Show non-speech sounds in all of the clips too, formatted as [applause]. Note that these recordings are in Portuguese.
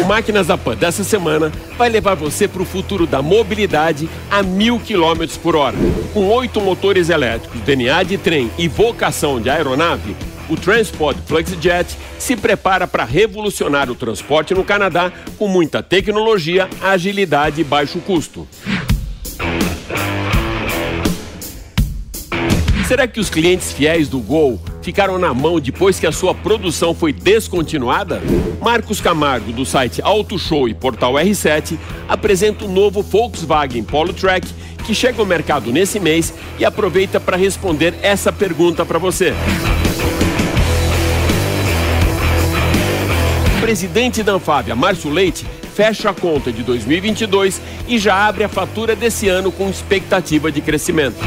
O Máquinas da Pan dessa semana vai levar você para o futuro da mobilidade a mil quilômetros por hora. Com oito motores elétricos, DNA de trem e vocação de aeronave, o Transport FlexJet se prepara para revolucionar o transporte no Canadá com muita tecnologia, agilidade e baixo custo. Será que os clientes fiéis do Gol ficaram na mão depois que a sua produção foi descontinuada? Marcos Camargo, do site Auto Show e Portal R7, apresenta o novo Volkswagen Polo Track que chega ao mercado nesse mês e aproveita para responder essa pergunta para você. O presidente da Anfávia, Márcio Leite, fecha a conta de 2022 e já abre a fatura desse ano com expectativa de crescimento.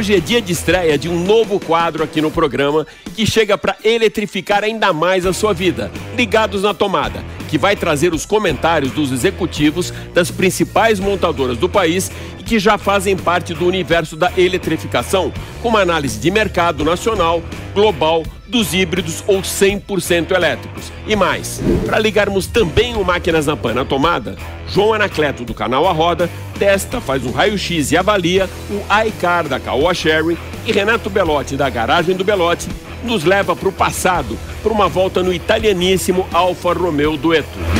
Hoje é dia de estreia de um novo quadro aqui no programa que chega para eletrificar ainda mais a sua vida. Ligados na tomada, que vai trazer os comentários dos executivos das principais montadoras do país e que já fazem parte do universo da eletrificação, com uma análise de mercado nacional, global, dos híbridos ou 100% elétricos. E mais, para ligarmos também o Máquinas na Pan na tomada, João Anacleto do canal A Roda testa, faz um raio-x e avalia o iCar da Caoa Sherry e Renato Belotti da Garagem do Belotti nos leva para o passado, para uma volta no italianíssimo Alfa Romeo Dueto.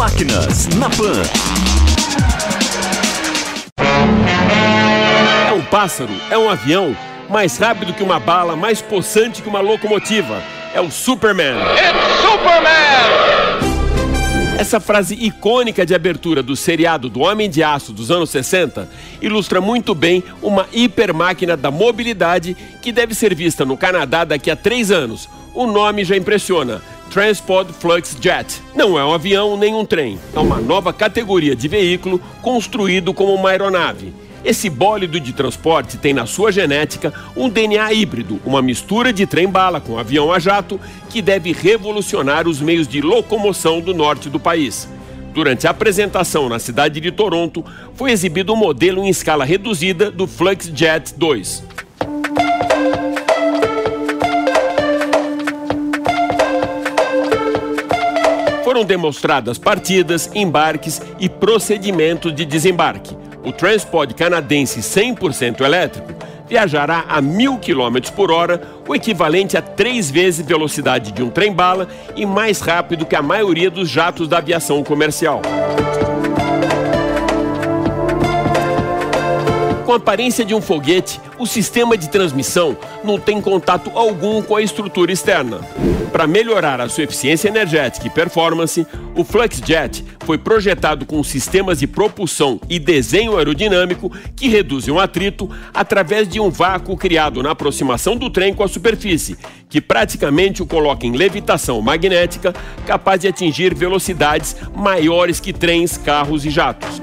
Máquinas na Pan. É um pássaro, é um avião, mais rápido que uma bala, mais possante que uma locomotiva. É o Superman. It's Superman! Essa frase icônica de abertura do seriado do Homem de Aço dos anos 60 ilustra muito bem uma hipermáquina da mobilidade que deve ser vista no Canadá daqui a três anos. O nome já impressiona. Transport Flux Jet. Não é um avião nem um trem, é uma nova categoria de veículo construído como uma aeronave. Esse bólido de transporte tem na sua genética um DNA híbrido, uma mistura de trem-bala com avião a jato, que deve revolucionar os meios de locomoção do norte do país. Durante a apresentação na cidade de Toronto, foi exibido um modelo em escala reduzida do FluxJet 2. Foram demonstradas partidas, embarques e procedimentos de desembarque. O transporte canadense 100% elétrico viajará a mil quilômetros por hora, o equivalente a três vezes a velocidade de um trem-bala e mais rápido que a maioria dos jatos da aviação comercial. Com a aparência de um foguete, o sistema de transmissão não tem contato algum com a estrutura externa. Para melhorar a sua eficiência energética e performance, o FluxJet foi projetado com sistemas de propulsão e desenho aerodinâmico que reduzem o atrito através de um vácuo criado na aproximação do trem com a superfície, que praticamente o coloca em levitação magnética, capaz de atingir velocidades maiores que trens, carros e jatos.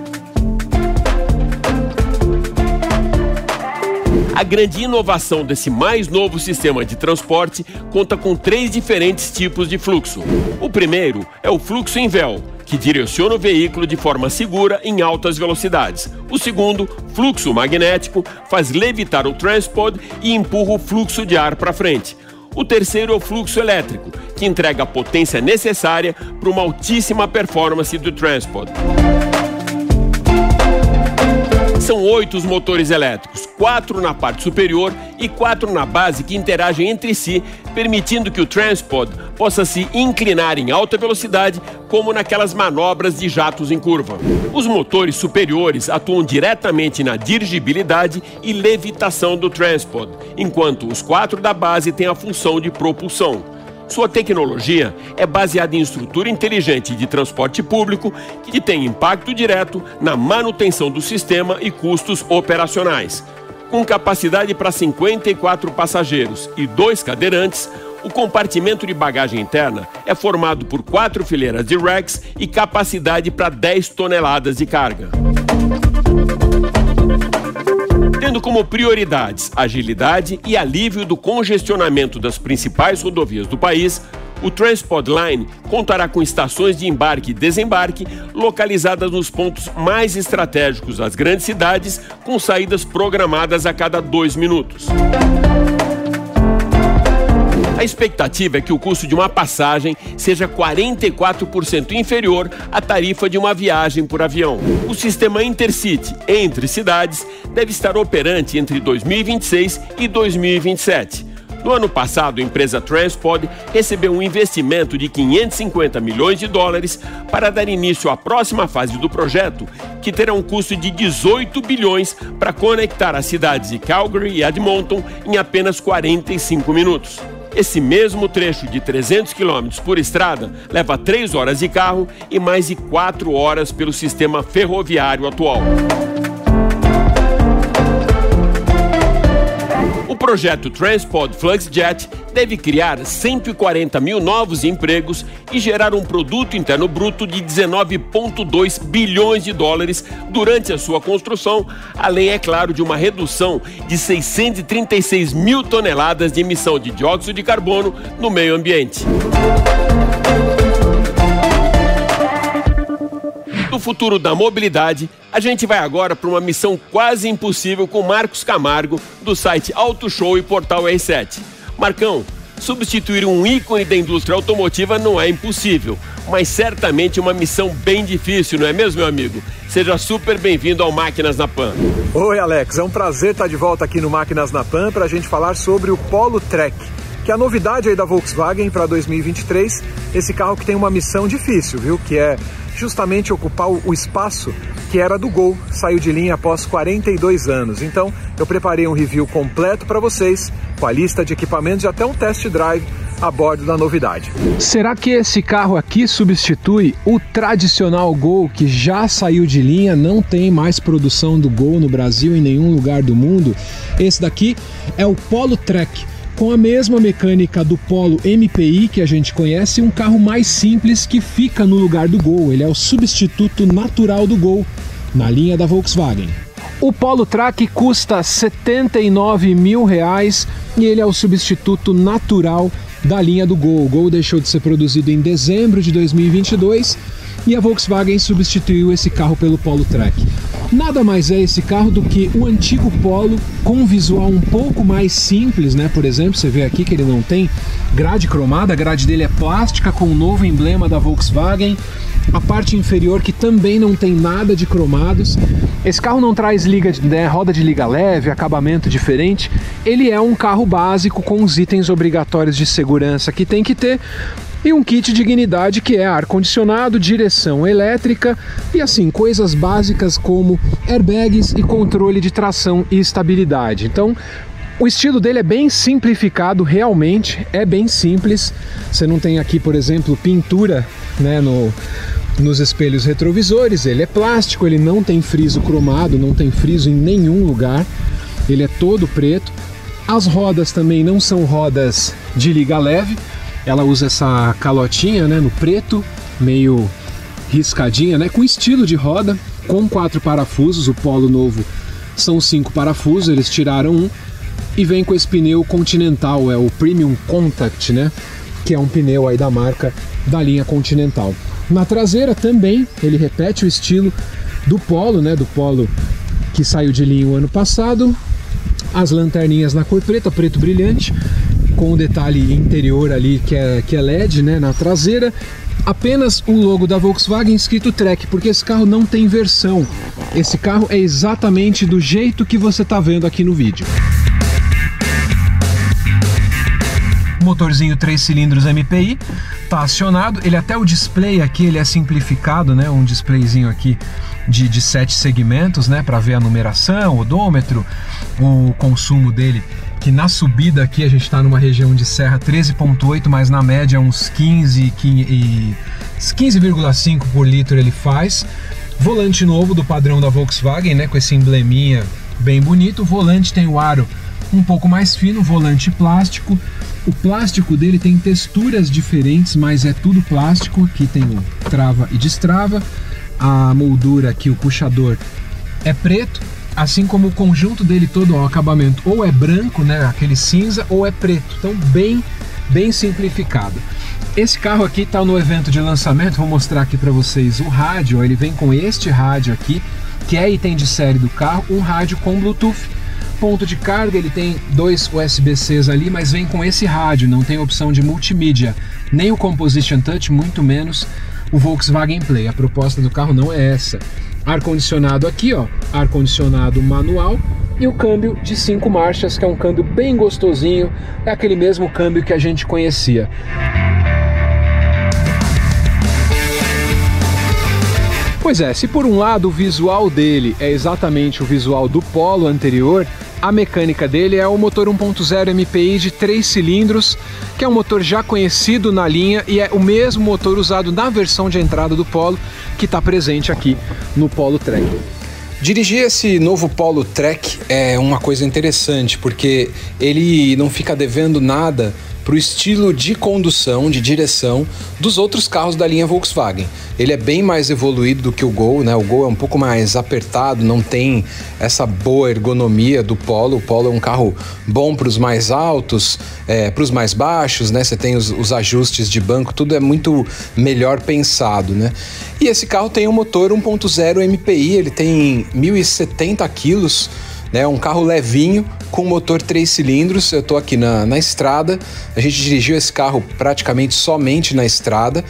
A grande inovação desse mais novo sistema de transporte conta com três diferentes tipos de fluxo. O primeiro é o fluxo em véu, que direciona o veículo de forma segura em altas velocidades. O segundo, fluxo magnético, faz levitar o transport e empurra o fluxo de ar para frente. O terceiro é o fluxo elétrico, que entrega a potência necessária para uma altíssima performance do transport. São oito os motores elétricos, quatro na parte superior e quatro na base que interagem entre si, permitindo que o Transpod possa se inclinar em alta velocidade, como naquelas manobras de jatos em curva. Os motores superiores atuam diretamente na dirigibilidade e levitação do Transpod, enquanto os quatro da base têm a função de propulsão. Sua tecnologia é baseada em estrutura inteligente de transporte público que tem impacto direto na manutenção do sistema e custos operacionais. Com capacidade para 54 passageiros e dois cadeirantes, o compartimento de bagagem interna é formado por quatro fileiras de racks e capacidade para 10 toneladas de carga. Tendo como prioridades agilidade e alívio do congestionamento das principais rodovias do país, o Transport Line contará com estações de embarque e desembarque localizadas nos pontos mais estratégicos das grandes cidades, com saídas programadas a cada dois minutos. A expectativa é que o custo de uma passagem seja 44% inferior à tarifa de uma viagem por avião. O sistema Intercity entre cidades deve estar operante entre 2026 e 2027. No ano passado, a empresa Transpod recebeu um investimento de 550 milhões de dólares para dar início à próxima fase do projeto, que terá um custo de 18 bilhões para conectar as cidades de Calgary e Edmonton em apenas 45 minutos. Esse mesmo trecho de 300 km por estrada leva 3 horas de carro e mais de 4 horas pelo sistema ferroviário atual. Projeto Transport FluxJet deve criar 140 mil novos empregos e gerar um produto interno bruto de 19,2 bilhões de dólares durante a sua construção, além, é claro, de uma redução de 636 mil toneladas de emissão de dióxido de carbono no meio ambiente. Futuro da mobilidade, a gente vai agora para uma missão quase impossível com Marcos Camargo, do site Auto Show e portal R7. Marcão, substituir um ícone da indústria automotiva não é impossível, mas certamente uma missão bem difícil, não é mesmo, meu amigo? Seja super bem-vindo ao Máquinas na Pan. Oi, Alex, é um prazer estar de volta aqui no Máquinas na Pan para a gente falar sobre o Polo Trek que é a novidade aí da Volkswagen para 2023, esse carro que tem uma missão difícil, viu? Que é justamente ocupar o espaço que era do Gol, saiu de linha após 42 anos. Então, eu preparei um review completo para vocês, com a lista de equipamentos e até um test drive a bordo da novidade. Será que esse carro aqui substitui o tradicional Gol que já saiu de linha, não tem mais produção do Gol no Brasil em nenhum lugar do mundo? Esse daqui é o Polo Trek com a mesma mecânica do Polo MPI que a gente conhece, um carro mais simples que fica no lugar do Gol. Ele é o substituto natural do Gol na linha da Volkswagen. O Polo Track custa 79 mil reais e ele é o substituto natural da linha do Gol. O Gol deixou de ser produzido em dezembro de 2022 e a Volkswagen substituiu esse carro pelo Polo Track. Nada mais é esse carro do que o antigo Polo com visual um pouco mais simples, né? Por exemplo, você vê aqui que ele não tem grade cromada, a grade dele é plástica com o um novo emblema da Volkswagen. A parte inferior que também não tem nada de cromados. Esse carro não traz liga, né, roda de liga leve, acabamento diferente. Ele é um carro básico com os itens obrigatórios de segurança que tem que ter, e um kit dignidade que é ar-condicionado, direção elétrica e assim, coisas básicas como airbags e controle de tração e estabilidade. Então, o estilo dele é bem simplificado, realmente é bem simples. Você não tem aqui, por exemplo, pintura né, no, nos espelhos retrovisores, ele é plástico, ele não tem friso cromado, não tem friso em nenhum lugar, ele é todo preto. As rodas também não são rodas de liga leve, ela usa essa calotinha, né, no preto, meio riscadinha, né, com estilo de roda, com quatro parafusos. O Polo novo são cinco parafusos, eles tiraram um e vem com esse pneu Continental, é o Premium Contact, né, que é um pneu aí da marca da linha Continental. Na traseira também ele repete o estilo do Polo, né, do Polo que saiu de linha o ano passado. As lanterninhas na cor preta, preto brilhante, com o detalhe interior ali que é, que é LED né, na traseira. Apenas o logo da Volkswagen escrito Trek, porque esse carro não tem versão. esse carro é exatamente do jeito que você está vendo aqui no vídeo. Motorzinho 3 cilindros MPI, tá acionado. Ele até o display aqui ele é simplificado, né? Um displayzinho aqui de, de sete segmentos, né? Para ver a numeração, odômetro, o consumo dele. Que na subida aqui a gente está numa região de serra 13,8, mas na média uns 15 e 15,5 por litro ele faz. Volante novo do padrão da Volkswagen, né? Com esse embleminha bem bonito. O volante tem o aro um pouco mais fino, volante plástico. O plástico dele tem texturas diferentes, mas é tudo plástico. Aqui tem o trava e destrava. A moldura aqui, o puxador, é preto, assim como o conjunto dele todo, o acabamento ou é branco, né, aquele cinza, ou é preto. Então bem, bem simplificado. Esse carro aqui está no evento de lançamento, vou mostrar aqui para vocês o rádio, ele vem com este rádio aqui, que é item de série do carro, um rádio com Bluetooth. Ponto de carga, ele tem dois USB-Cs ali, mas vem com esse rádio, não tem opção de multimídia, nem o Composition Touch, muito menos o Volkswagen Play. A proposta do carro não é essa. Ar-condicionado aqui, ó, ar-condicionado manual e o câmbio de cinco marchas, que é um câmbio bem gostosinho, é aquele mesmo câmbio que a gente conhecia. Pois é, se por um lado o visual dele é exatamente o visual do Polo anterior, a mecânica dele é o motor 1.0 MPI de 3 cilindros, que é um motor já conhecido na linha e é o mesmo motor usado na versão de entrada do Polo que está presente aqui no Polo Trek. Dirigir esse novo Polo Trek é uma coisa interessante porque ele não fica devendo nada para o estilo de condução, de direção dos outros carros da linha Volkswagen. Ele é bem mais evoluído do que o Gol, né? O Gol é um pouco mais apertado, não tem essa boa ergonomia do Polo. O Polo é um carro bom para os mais altos, é, para os mais baixos, né? Você tem os, os ajustes de banco, tudo é muito melhor pensado, né? E esse carro tem um motor 1.0 MPI, ele tem 1.070 quilos né? Um carro levinho com motor 3 cilindros. Eu estou aqui na, na estrada. A gente dirigiu esse carro praticamente somente na estrada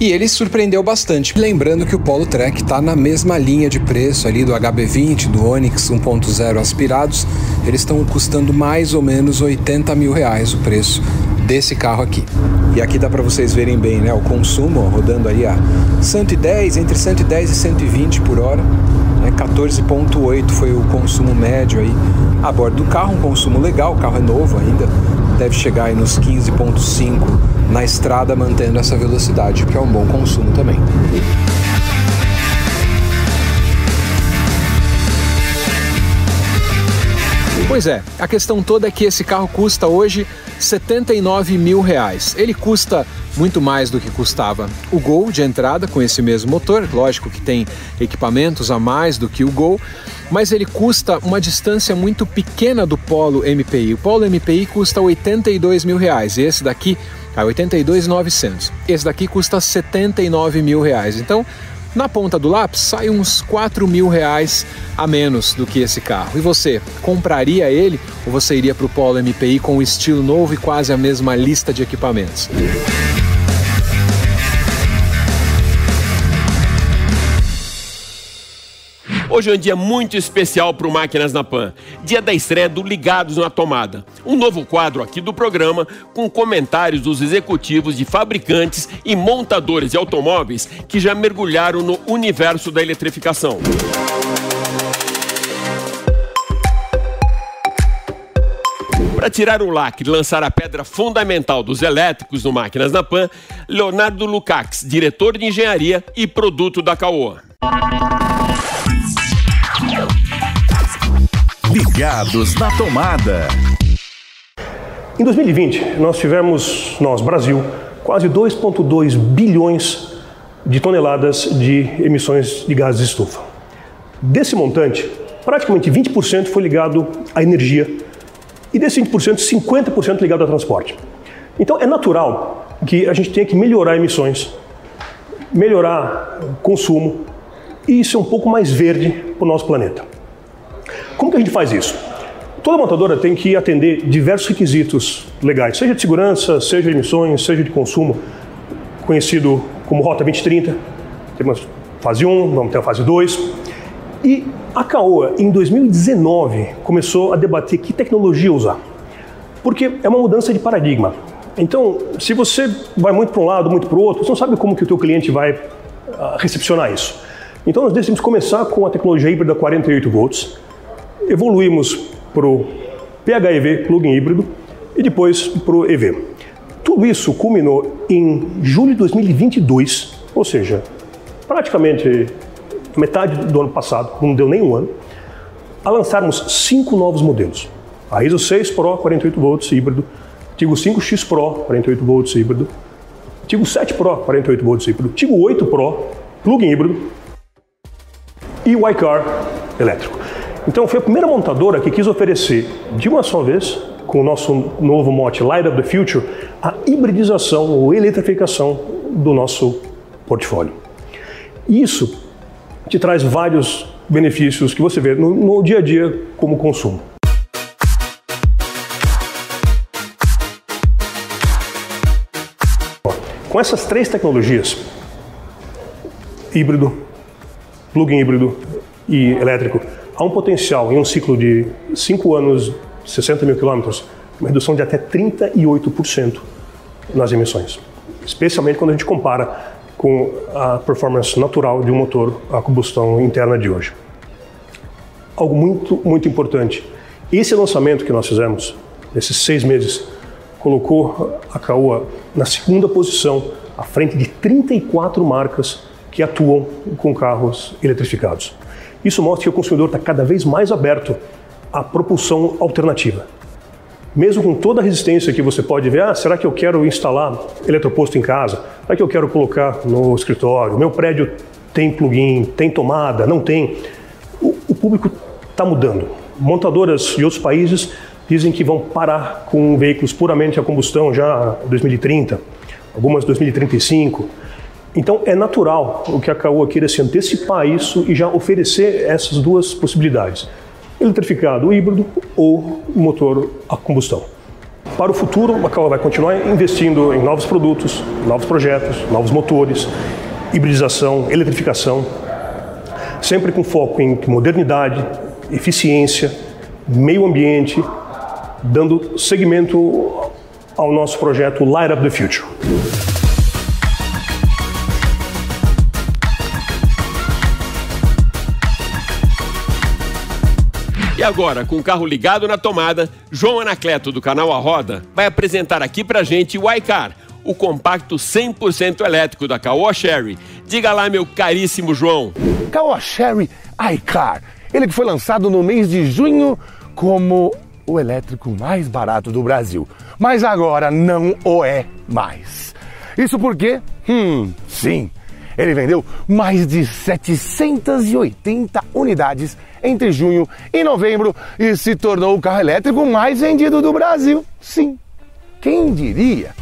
e ele surpreendeu bastante. Lembrando que o Polo Trek está na mesma linha de preço ali do HB20, do Onix 1.0 aspirados. Eles estão custando mais ou menos 80 mil reais o preço desse carro aqui. E aqui dá para vocês verem bem, né? O consumo rodando aí a 110, entre 110 e 120 por hora. Né? 14,8 foi o consumo médio aí a bordo do carro, um consumo legal, o carro é novo ainda, deve chegar aí nos 15,5 na estrada mantendo essa velocidade, que é um bom consumo também. Pois é, a questão toda é que esse carro custa hoje 79 mil reais. Ele custa muito mais do que custava o Gol de entrada com esse mesmo motor. Lógico que tem equipamentos a mais do que o Gol, mas ele custa uma distância muito pequena do Polo MPI. O Polo MPI custa 82 mil reais e esse daqui a 82.900. Esse daqui custa 79 mil reais. Então na ponta do lápis sai uns 4 mil reais a menos do que esse carro. E você, compraria ele ou você iria para o Polo MPI com o estilo novo e quase a mesma lista de equipamentos? Hoje é um dia muito especial para o Máquinas na Pan. Dia da estreia do Ligados na Tomada. Um novo quadro aqui do programa com comentários dos executivos de fabricantes e montadores de automóveis que já mergulharam no universo da eletrificação. Para tirar o lacre e lançar a pedra fundamental dos elétricos no Máquinas na Pan, Leonardo Lukács, diretor de engenharia e produto da Caoa. Ligados na tomada. Em 2020, nós tivemos, nós, Brasil, quase 2,2 bilhões de toneladas de emissões de gases de estufa. Desse montante, praticamente 20% foi ligado à energia e desse 20%, 50% ligado ao transporte. Então é natural que a gente tenha que melhorar emissões, melhorar consumo e isso é um pouco mais verde para o nosso planeta. Como que a gente faz isso? Toda montadora tem que atender diversos requisitos legais, seja de segurança, seja de emissões, seja de consumo, conhecido como Rota 2030. Temos fase 1, vamos ter a fase 2. E a Caoa, em 2019, começou a debater que tecnologia usar. Porque é uma mudança de paradigma. Então, se você vai muito para um lado, muito para o outro, você não sabe como que o teu cliente vai uh, recepcionar isso. Então, nós decidimos começar com a tecnologia híbrida 48 volts, evoluímos para o PHEV, plug-in híbrido, e depois para o EV. Tudo isso culminou em julho de 2022, ou seja, praticamente metade do ano passado, não deu nem um ano, a lançarmos cinco novos modelos. A ISO 6 Pro 48 volts híbrido, Tigo 5X Pro 48 volts híbrido, Tigo 7 Pro 48 volts híbrido, Tigo 8 Pro plug-in híbrido e o iCar elétrico. Então foi a primeira montadora que quis oferecer de uma só vez, com o nosso novo mote Light of the Future, a hibridização ou eletrificação do nosso portfólio. Isso te traz vários benefícios que você vê no, no dia a dia como consumo. Com essas três tecnologias, híbrido, plug-in híbrido e elétrico, há um potencial em um ciclo de 5 anos, 60 mil quilômetros, uma redução de até 38% nas emissões. Especialmente quando a gente compara com a performance natural de um motor a combustão interna de hoje. Algo muito, muito importante. Esse lançamento que nós fizemos, nesses seis meses, colocou a Caoa na segunda posição, à frente de 34 marcas que atuam com carros eletrificados. Isso mostra que o consumidor está cada vez mais aberto à propulsão alternativa mesmo com toda a resistência que você pode ver, ah, será que eu quero instalar eletroposto em casa? Será que eu quero colocar no escritório? Meu prédio tem plugin, tem tomada, não tem? O, o público está mudando. Montadoras de outros países dizem que vão parar com veículos puramente a combustão já em 2030, algumas 2035. Então é natural o que a Caoa queira se antecipar isso e já oferecer essas duas possibilidades eletrificado, híbrido ou motor a combustão. Para o futuro, a Macau vai continuar investindo em novos produtos, novos projetos, novos motores, hibridização, eletrificação, sempre com foco em modernidade, eficiência, meio ambiente, dando seguimento ao nosso projeto Light Up the Future. E agora, com o carro ligado na tomada, João Anacleto, do canal A Roda, vai apresentar aqui pra gente o iCar, o compacto 100% elétrico da Caoa Sherry. Diga lá, meu caríssimo João. Caoa Sherry iCar, ele que foi lançado no mês de junho como o elétrico mais barato do Brasil, mas agora não o é mais. Isso porque, hum, sim, ele vendeu mais de 780 unidades entre junho e novembro e se tornou o carro elétrico mais vendido do Brasil. Sim, quem diria?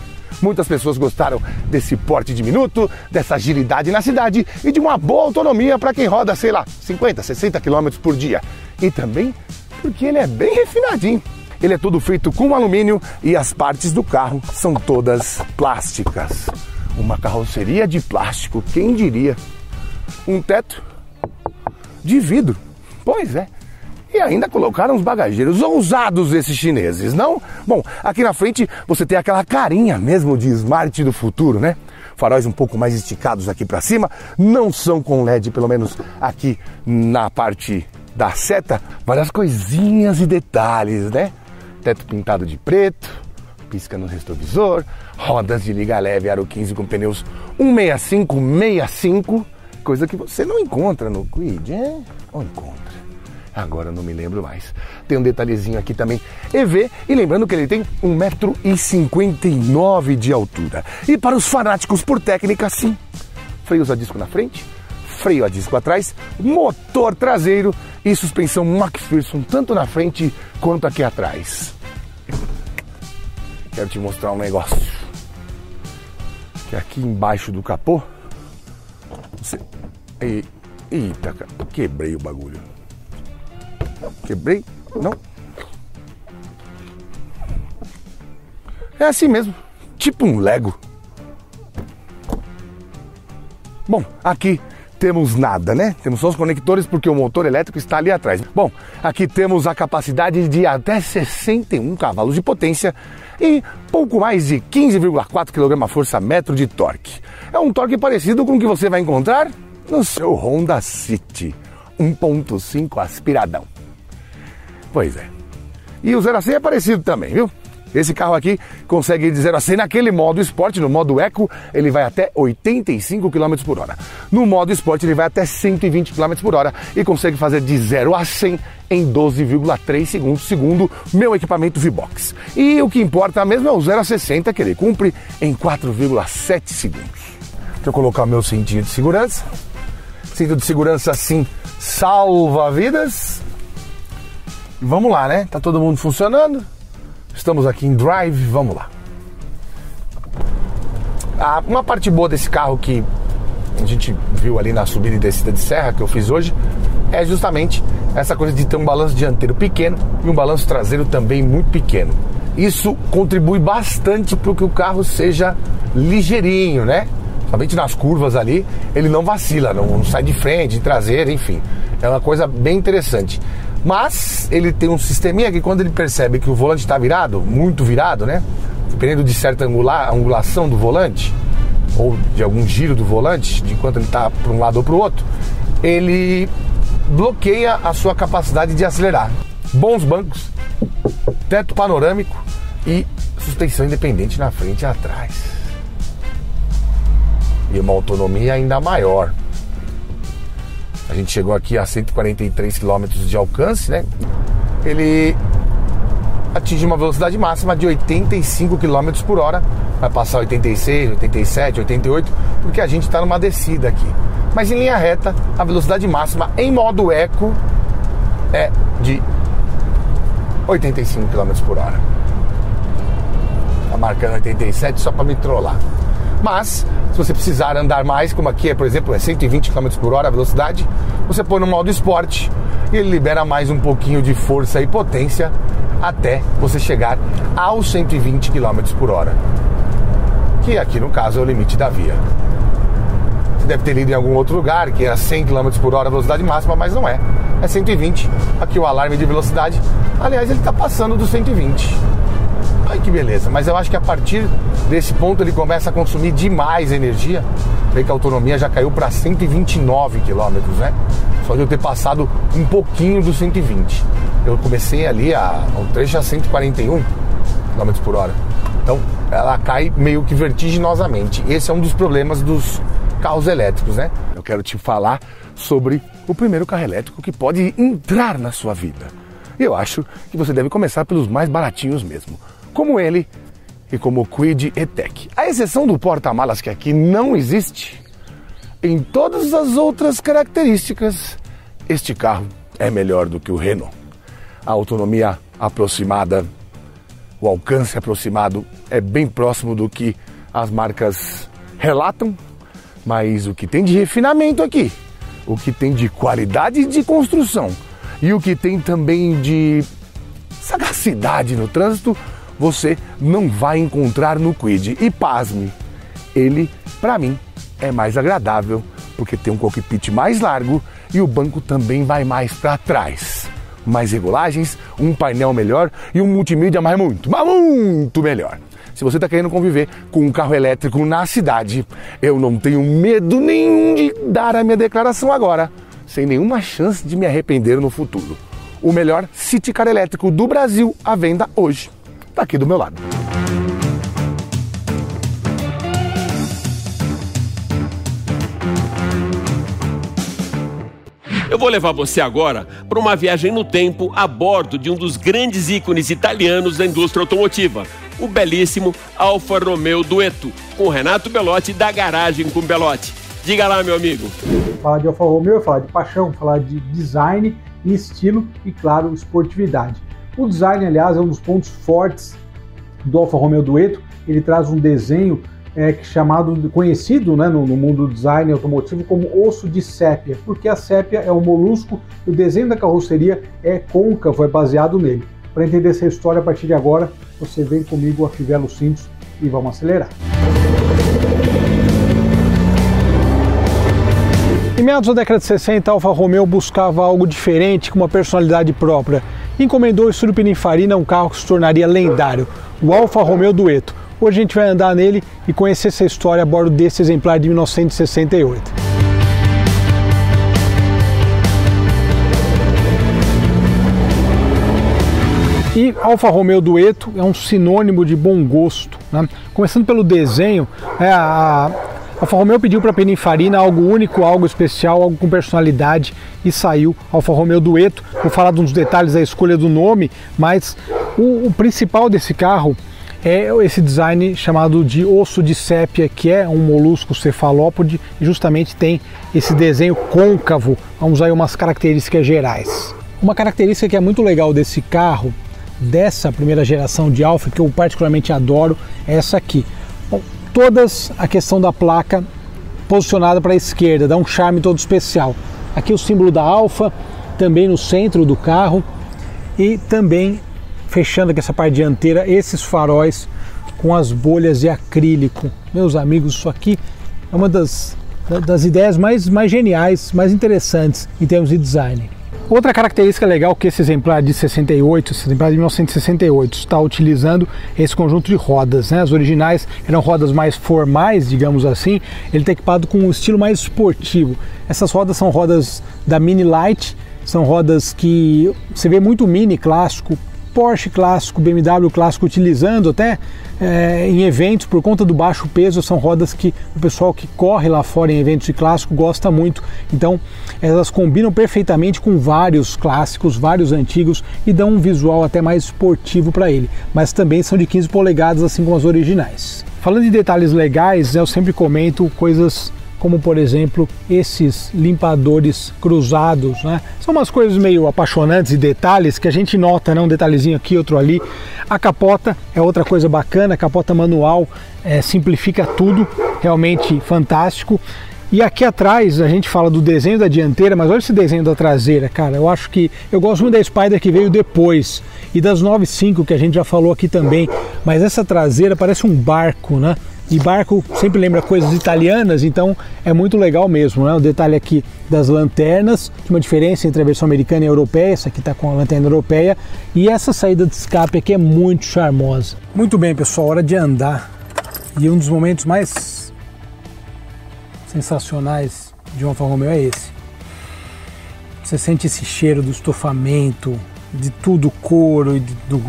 Muitas pessoas gostaram desse porte diminuto, dessa agilidade na cidade e de uma boa autonomia para quem roda, sei lá, 50, 60 km por dia. E também porque ele é bem refinadinho. Ele é todo feito com alumínio e as partes do carro são todas plásticas. Uma carroceria de plástico, quem diria? Um teto de vidro Pois é. E ainda colocaram os bagageiros ousados esses chineses, não? Bom, aqui na frente você tem aquela carinha mesmo de Smart do futuro, né? Faróis um pouco mais esticados aqui para cima, não são com LED, pelo menos aqui na parte da seta, várias coisinhas e detalhes, né? Teto pintado de preto, pisca no retrovisor, rodas de liga leve aro 15 com pneus 16565, coisa que você não encontra no Quid, é? Ou encontra? Agora não me lembro mais. Tem um detalhezinho aqui também. EV, e lembrando que ele tem 1,59m de altura. E para os fanáticos por técnica, sim. Freios a disco na frente, freio a disco atrás, motor traseiro e suspensão McPherson tanto na frente quanto aqui atrás. Quero te mostrar um negócio. Que aqui embaixo do capô. Você... Eita, quebrei o bagulho. Quebrei? Não. É assim mesmo. Tipo um Lego. Bom, aqui temos nada, né? Temos só os conectores porque o motor elétrico está ali atrás. Bom, aqui temos a capacidade de até 61 cavalos de potência e pouco mais de 15,4 kgfm de torque. É um torque parecido com o que você vai encontrar no seu Honda City 1.5 aspiradão. Pois é. E o 0 a 100 é parecido também, viu? Esse carro aqui consegue ir de 0 a 100 naquele modo esporte, no modo eco, ele vai até 85 km por hora. No modo esporte, ele vai até 120 km por hora e consegue fazer de 0 a 100 em 12,3 segundos, segundo meu equipamento V-Box. E o que importa mesmo é o 0 a 60, que ele cumpre em 4,7 segundos. Deixa eu colocar meu cintinho de segurança. Cinto de segurança assim salva vidas. Vamos lá, né? Tá todo mundo funcionando. Estamos aqui em Drive, vamos lá. Ah, uma parte boa desse carro que a gente viu ali na subida e descida de serra que eu fiz hoje é justamente essa coisa de ter um balanço dianteiro pequeno e um balanço traseiro também muito pequeno. Isso contribui bastante para que o carro seja ligeirinho, né? Somente nas curvas ali, ele não vacila, não, não sai de frente, de traseira, enfim. É uma coisa bem interessante. Mas ele tem um sisteminha que quando ele percebe que o volante está virado, muito virado, né? Dependendo de certa angulação do volante, ou de algum giro do volante, de enquanto ele está para um lado ou para o outro, ele bloqueia a sua capacidade de acelerar. Bons bancos, teto panorâmico e suspensão independente na frente e atrás. E uma autonomia ainda maior. A gente chegou aqui a 143 km de alcance, né? Ele atinge uma velocidade máxima de 85 km por hora. Vai passar 86, 87, 88, porque a gente está numa descida aqui. Mas em linha reta, a velocidade máxima em modo eco é de 85 km por hora. Tá marcando 87 só para me trollar. Mas, se você precisar andar mais, como aqui é, por exemplo, é 120 km por hora a velocidade, você põe no modo esporte e ele libera mais um pouquinho de força e potência até você chegar aos 120 km por hora. Que aqui no caso é o limite da via. Você deve ter lido em algum outro lugar que é 100 km por hora a velocidade máxima, mas não é. É 120. Aqui o alarme de velocidade. Aliás, ele está passando dos 120. Que beleza, mas eu acho que a partir desse ponto ele começa a consumir demais energia. Vê que a autonomia já caiu para 129 km, né? Só de eu ter passado um pouquinho dos 120. Eu comecei ali a um trecho a 141 km por hora. Então ela cai meio que vertiginosamente. Esse é um dos problemas dos carros elétricos, né? Eu quero te falar sobre o primeiro carro elétrico que pode entrar na sua vida. E eu acho que você deve começar pelos mais baratinhos mesmo como ele e como o Quid E-Tech. A exceção do porta-malas que aqui não existe, em todas as outras características, este carro é melhor do que o Renault. A autonomia aproximada, o alcance aproximado é bem próximo do que as marcas relatam, mas o que tem de refinamento aqui, o que tem de qualidade de construção e o que tem também de sagacidade no trânsito você não vai encontrar no Quid. E pasme, ele, para mim, é mais agradável porque tem um cockpit mais largo e o banco também vai mais para trás. Mais regulagens, um painel melhor e um multimídia mais muito, mas muito melhor. Se você está querendo conviver com um carro elétrico na cidade, eu não tenho medo nenhum de dar a minha declaração agora, sem nenhuma chance de me arrepender no futuro. O melhor City Car elétrico do Brasil à venda hoje está aqui do meu lado. Eu vou levar você agora para uma viagem no tempo a bordo de um dos grandes ícones italianos da indústria automotiva, o belíssimo Alfa Romeo Dueto, com Renato Belotti da Garagem com Belotti. Diga lá, meu amigo. Falar de Alfa Romeo é falar de paixão, falar de design e estilo e, claro, esportividade. O design, aliás, é um dos pontos fortes do Alfa Romeo Dueto. Ele traz um desenho é, chamado, conhecido né, no, no, mundo do design automotivo como osso de sépia, porque a sépia é um molusco o desenho da carroceria é côncavo, é baseado nele. Para entender essa história, a partir de agora, você vem comigo a Fivelo Cintos e vamos acelerar. Em meados da década de 60, a Alfa Romeo buscava algo diferente, com uma personalidade própria. Encomendou o estúdio Pininfarina, um carro que se tornaria lendário, o Alfa Romeo Dueto. Hoje a gente vai andar nele e conhecer essa história a bordo desse exemplar de 1968. E Alfa Romeo Dueto é um sinônimo de bom gosto. Né? Começando pelo desenho, é, a Alfa Romeo pediu para a Pininfarina algo único, algo especial, algo com personalidade e saiu Alfa Romeo Dueto. Vou falar uns detalhes da escolha do nome, mas o, o principal desse carro é esse design chamado de osso de sépia, que é um molusco cefalópode e justamente tem esse desenho côncavo. Vamos aí umas características gerais. Uma característica que é muito legal desse carro dessa primeira geração de Alfa, que eu particularmente adoro, é essa aqui. Todas a questão da placa posicionada para a esquerda, dá um charme todo especial. Aqui o símbolo da Alfa, também no centro do carro e também fechando aqui essa parte dianteira, esses faróis com as bolhas de acrílico. Meus amigos, isso aqui é uma das, das ideias mais, mais geniais, mais interessantes em termos de design. Outra característica legal que esse exemplar de 68, esse exemplar de 1968 está utilizando esse conjunto de rodas. Né? As originais eram rodas mais formais, digamos assim. Ele está equipado com um estilo mais esportivo. Essas rodas são rodas da Mini Light, são rodas que você vê muito Mini clássico, Porsche clássico, BMW clássico utilizando até é, em eventos por conta do baixo peso, são rodas que o pessoal que corre lá fora em eventos de clássico gosta muito. Então elas combinam perfeitamente com vários clássicos, vários antigos e dão um visual até mais esportivo para ele, mas também são de 15 polegadas assim como as originais. Falando de detalhes legais, eu sempre comento coisas como por exemplo esses limpadores cruzados, né? São umas coisas meio apaixonantes e detalhes que a gente nota, né? Um detalhezinho aqui, outro ali. A capota é outra coisa bacana, a capota manual é, simplifica tudo, realmente fantástico. E aqui atrás a gente fala do desenho da dianteira, mas olha esse desenho da traseira, cara. Eu acho que eu gosto muito da Spider que veio depois e das 95 que a gente já falou aqui também, mas essa traseira parece um barco, né? E barco sempre lembra coisas italianas, então é muito legal mesmo. Né? O detalhe aqui das lanternas, uma diferença entre a versão americana e a europeia, essa aqui está com a lanterna europeia, e essa saída de escape aqui é muito charmosa. Muito bem, pessoal, hora de andar. E um dos momentos mais sensacionais de um Alfa Romeo é esse. Você sente esse cheiro do estofamento, de tudo couro, de, do,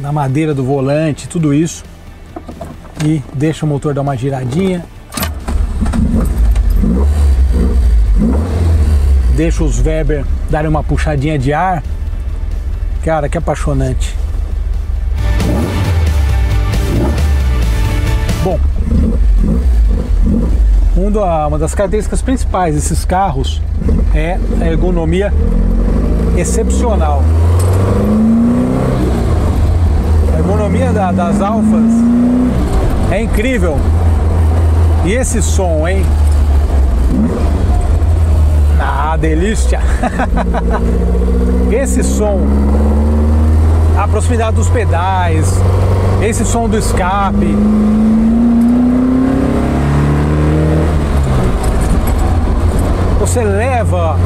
na madeira do volante, tudo isso e deixa o motor dar uma giradinha. Deixa os Weber darem uma puxadinha de ar. Cara, que apaixonante. Bom, uma das características principais desses carros é a ergonomia excepcional. A ergonomia da, das Alfas é incrível. E esse som, hein? Ah, delícia! [laughs] esse som, a proximidade dos pedais, esse som do escape. Você leva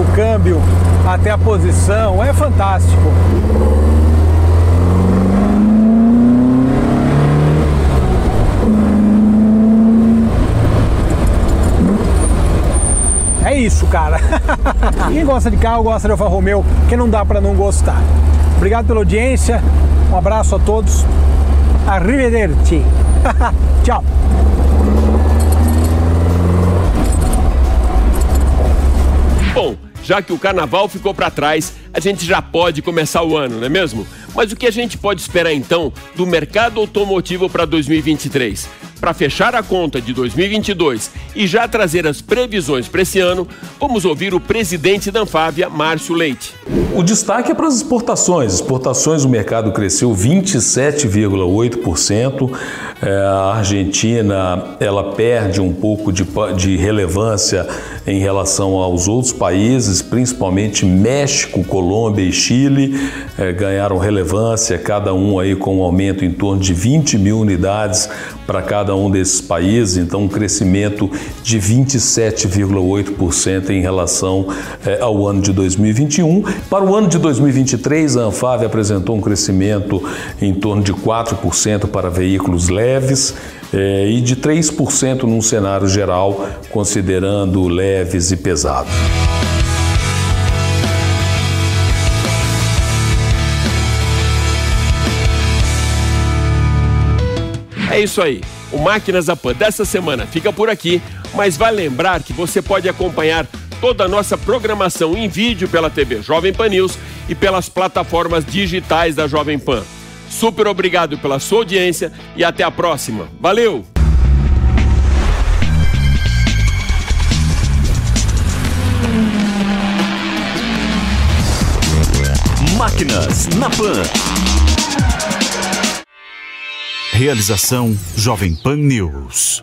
o câmbio até a posição, é fantástico. É isso, cara. [laughs] Quem gosta de carro gosta de Alfa Romeo, que não dá para não gostar. Obrigado pela audiência, um abraço a todos. Arrivederci. [laughs] Tchau. Bom, já que o carnaval ficou para trás, a gente já pode começar o ano, não é mesmo? Mas o que a gente pode esperar então do mercado automotivo para 2023? Para fechar a conta de 2022 e já trazer as previsões para esse ano, vamos ouvir o presidente da Anfávia, Márcio Leite. O destaque é para as exportações. Exportações, o mercado cresceu 27,8%. É, a Argentina ela perde um pouco de, de relevância em relação aos outros países, principalmente México, Colômbia e Chile, é, ganharam relevância, cada um aí com um aumento em torno de 20 mil unidades para cada um desses países, então um crescimento de 27,8% em relação eh, ao ano de 2021. Para o ano de 2023, a Anfave apresentou um crescimento em torno de 4% para veículos leves eh, e de 3% num cenário geral, considerando leves e pesados. É isso aí. O Máquinas da Pan dessa semana fica por aqui, mas vai lembrar que você pode acompanhar toda a nossa programação em vídeo pela TV Jovem Pan News e pelas plataformas digitais da Jovem Pan. Super obrigado pela sua audiência e até a próxima. Valeu! Máquinas na Pan. Realização Jovem Pan News.